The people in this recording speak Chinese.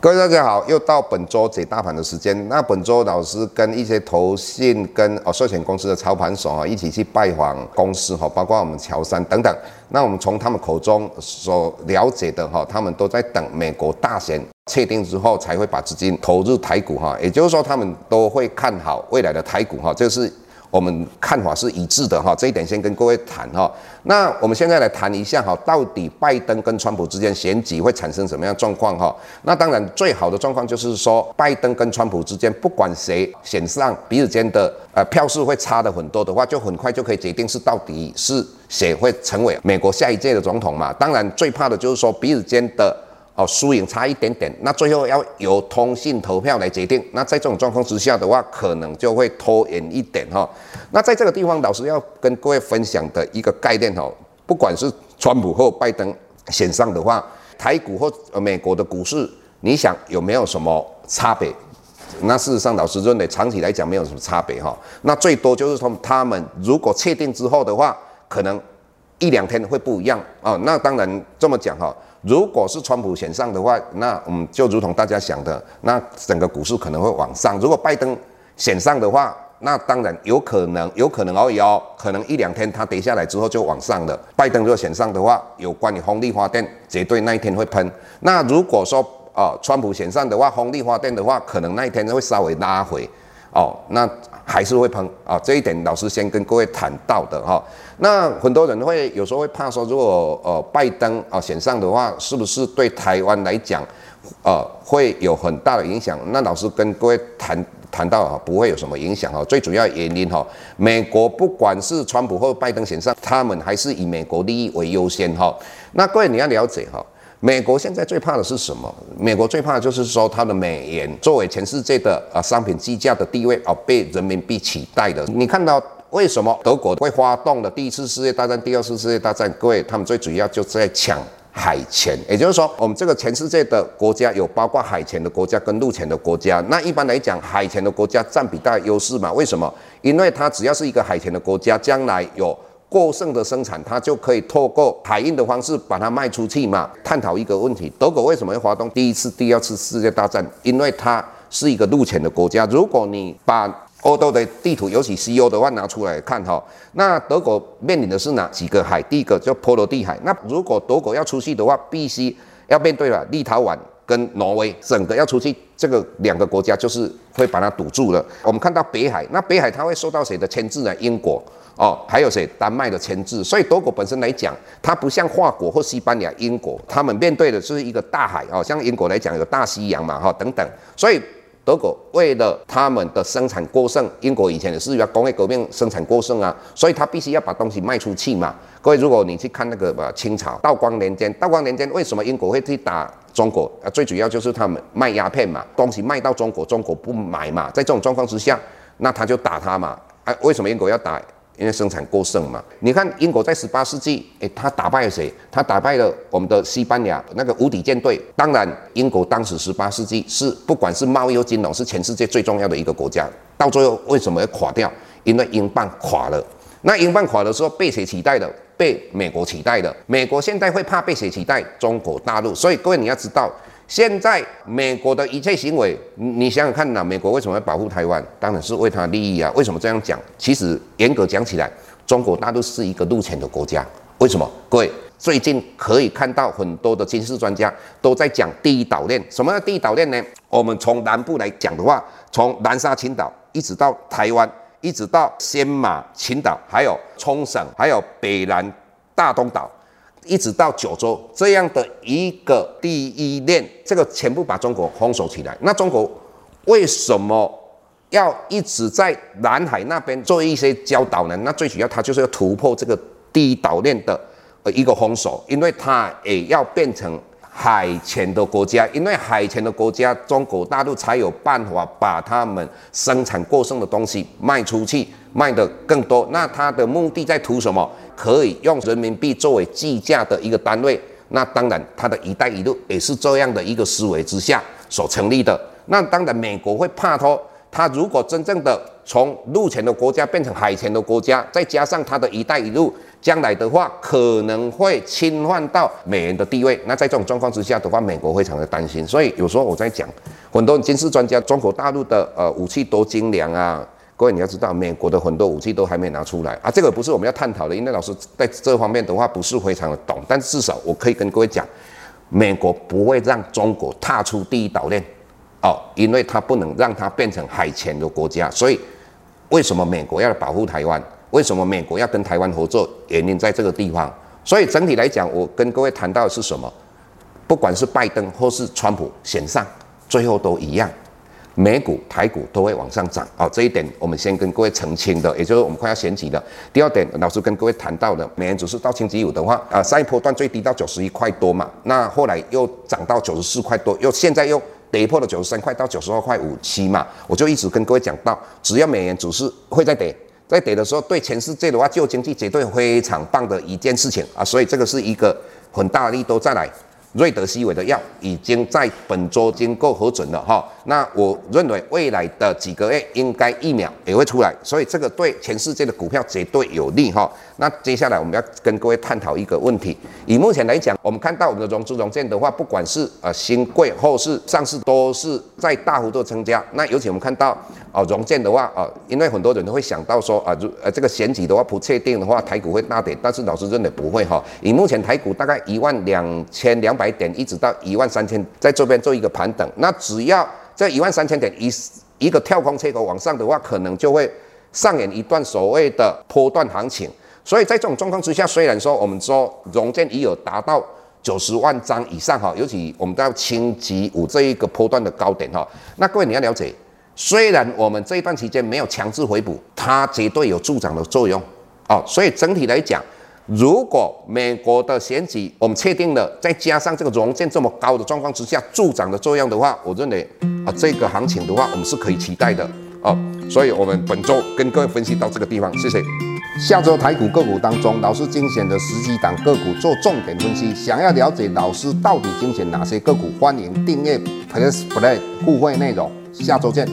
各位大家好，又到本周解大盘的时间。那本周老师跟一些投信跟哦寿险公司的操盘手啊一起去拜访公司哈，包括我们乔山等等。那我们从他们口中所了解的哈，他们都在等美国大选确定之后才会把资金投入台股哈。也就是说，他们都会看好未来的台股哈，这是。我们看法是一致的哈，这一点先跟各位谈哈。那我们现在来谈一下哈，到底拜登跟川普之间选举会产生什么样状况哈？那当然最好的状况就是说，拜登跟川普之间不管谁选上，彼此间的呃票数会差的很多的话，就很快就可以决定是到底是谁会成为美国下一届的总统嘛。当然最怕的就是说彼此间的。哦，输赢差一点点，那最后要由通信投票来决定。那在这种状况之下的话，可能就会拖延一点哈。那在这个地方，老师要跟各位分享的一个概念哈，不管是川普或拜登选上的话，台股或美国的股市，你想有没有什么差别？那事实上，老师认为长期来讲没有什么差别哈。那最多就是说，他们如果确定之后的话，可能一两天会不一样啊。那当然这么讲哈。如果是川普选上的话，那嗯，就如同大家想的，那整个股市可能会往上。如果拜登选上的话，那当然有可能，有可能而已哦，可能一两天它跌下来之后就往上了。拜登如果选上的话，有关于风力发电，绝对那一天会喷。那如果说啊、呃，川普选上的话，风力发电的话，可能那一天会稍微拉回。哦，那还是会喷啊，这一点老师先跟各位谈到的哈。那很多人会有时候会怕说，如果呃拜登啊选上的话，是不是对台湾来讲，呃会有很大的影响？那老师跟各位谈谈到啊，不会有什么影响哈。最主要原因哈，美国不管是川普或拜登选上，他们还是以美国利益为优先哈。那各位你要了解哈。美国现在最怕的是什么？美国最怕的就是说，它的美元作为全世界的啊商品计价的地位啊被人民币取代的。你看到为什么德国会发动的第一次世界大战、第二次世界大战？各位，他们最主要就是在抢海权。也就是说，我们这个全世界的国家有包括海权的国家跟陆权的国家。那一般来讲，海权的国家占比大优势嘛？为什么？因为它只要是一个海权的国家，将来有。过剩的生产，它就可以透过海运的方式把它卖出去嘛。探讨一个问题：德国为什么会发动第一次、第二次世界大战？因为它是一个陆权的国家。如果你把欧洲的地图，尤其西欧的话拿出来看哈，那德国面临的是哪几个海？第一个叫波罗的海。那如果德国要出去的话，必须要面对了立陶宛跟挪威，整个要出去，这个两个国家就是会把它堵住了。我们看到北海，那北海它会受到谁的牵制呢？英国。哦，还有谁？丹麦的牵制，所以德国本身来讲，它不像法国或西班牙、英国，他们面对的是一个大海哦，像英国来讲有大西洋嘛，哈、等等，所以德国为了他们的生产过剩，英国以前也是要工业革命生产过剩啊，所以他必须要把东西卖出去嘛。各位，如果你去看那个吧，清朝道光年间，道光年间为什么英国会去打中国？啊，最主要就是他们卖鸦片嘛，东西卖到中国，中国不买嘛，在这种状况之下，那他就打他嘛。啊，为什么英国要打？因为生产过剩嘛，你看英国在十八世纪，诶，他打败了谁？他打败了我们的西班牙那个无敌舰队。当然，英国当时十八世纪是不管是贸易和金融，是全世界最重要的一个国家。到最后为什么要垮掉？因为英镑垮了。那英镑垮的时候被谁取代的？被美国取代的。美国现在会怕被谁取代？中国大陆。所以各位你要知道。现在美国的一切行为，你想想看呐，美国为什么要保护台湾？当然是为他利益啊。为什么这样讲？其实严格讲起来，中国大陆是一个陆权的国家。为什么？各位最近可以看到很多的军事专家都在讲第一岛链。什么叫第一岛链呢？我们从南部来讲的话，从南沙群岛一直到台湾，一直到仙马群岛，还有冲绳，还有北南大东岛。一直到九州这样的一个第一链，这个全部把中国封锁起来。那中国为什么要一直在南海那边做一些礁岛呢？那最主要，它就是要突破这个第一岛链的呃一个封锁，因为它也要变成海权的国家，因为海权的国家，中国大陆才有办法把他们生产过剩的东西卖出去，卖得更多。那他的目的在图什么？可以用人民币作为计价的一个单位，那当然，他的一带一路也是这样的一个思维之下所成立的。那当然，美国会怕他它如果真正的从陆权的国家变成海权的国家，再加上它的一带一路，将来的话可能会侵犯到美元的地位。那在这种状况之下的话，美国非常的担心。所以有时候我在讲，很多军事专家，中国大陆的呃武器多精良啊。各位你要知道，美国的很多武器都还没拿出来啊，这个不是我们要探讨的，因为老师在这方面的话不是非常的懂，但至少我可以跟各位讲，美国不会让中国踏出第一岛链，哦，因为它不能让它变成海权的国家，所以为什么美国要保护台湾？为什么美国要跟台湾合作？原因在这个地方。所以整体来讲，我跟各位谈到的是什么？不管是拜登或是川普选上，最后都一样。美股、台股都会往上涨啊，这一点我们先跟各位澄清的，也就是我们快要选举的。第二点，老师跟各位谈到的，美元指数到星期五的话，啊，上一波段最低到九十一块多嘛，那后来又涨到九十四块多，又现在又跌破了九十三块到九十二块五七嘛，我就一直跟各位讲到，只要美元指数会再跌，在跌的时候，对全世界的话，旧经济绝对非常棒的一件事情啊，所以这个是一个很大的力度再来。瑞德西韦的药已经在本周经过核准了哈，那我认为未来的几个月应该疫苗也会出来，所以这个对全世界的股票绝对有利哈。那接下来我们要跟各位探讨一个问题，以目前来讲，我们看到我们的融资融券的话，不管是呃新贵或是上市，都是在大幅度增加。那尤其我们看到啊融券的话啊，因为很多人都会想到说啊，如呃这个选举的话不确定的话，台股会大跌，但是老师认为不会哈。以目前台股大概一万两千两百点一直到一万三千，在这边做一个盘等。那只要这一万三千点一一个跳空缺口往上的话，可能就会上演一段所谓的波段行情。所以在这种状况之下，虽然说我们说融券已有达到九十万张以上哈，尤其我们到星级五这一个波段的高点哈，那各位你要了解，虽然我们这一段期间没有强制回补，它绝对有助涨的作用哦。所以整体来讲。如果美国的选举我们确定了，再加上这个融券这么高的状况之下助涨的作用的话，我认为啊这个行情的话我们是可以期待的哦。所以我们本周跟各位分析到这个地方，谢谢。下周台股个股当中，老师精选的十几档个股做重点分析。想要了解老师到底精选哪些个股，欢迎订阅 Plus Play 互惠内容。下周见。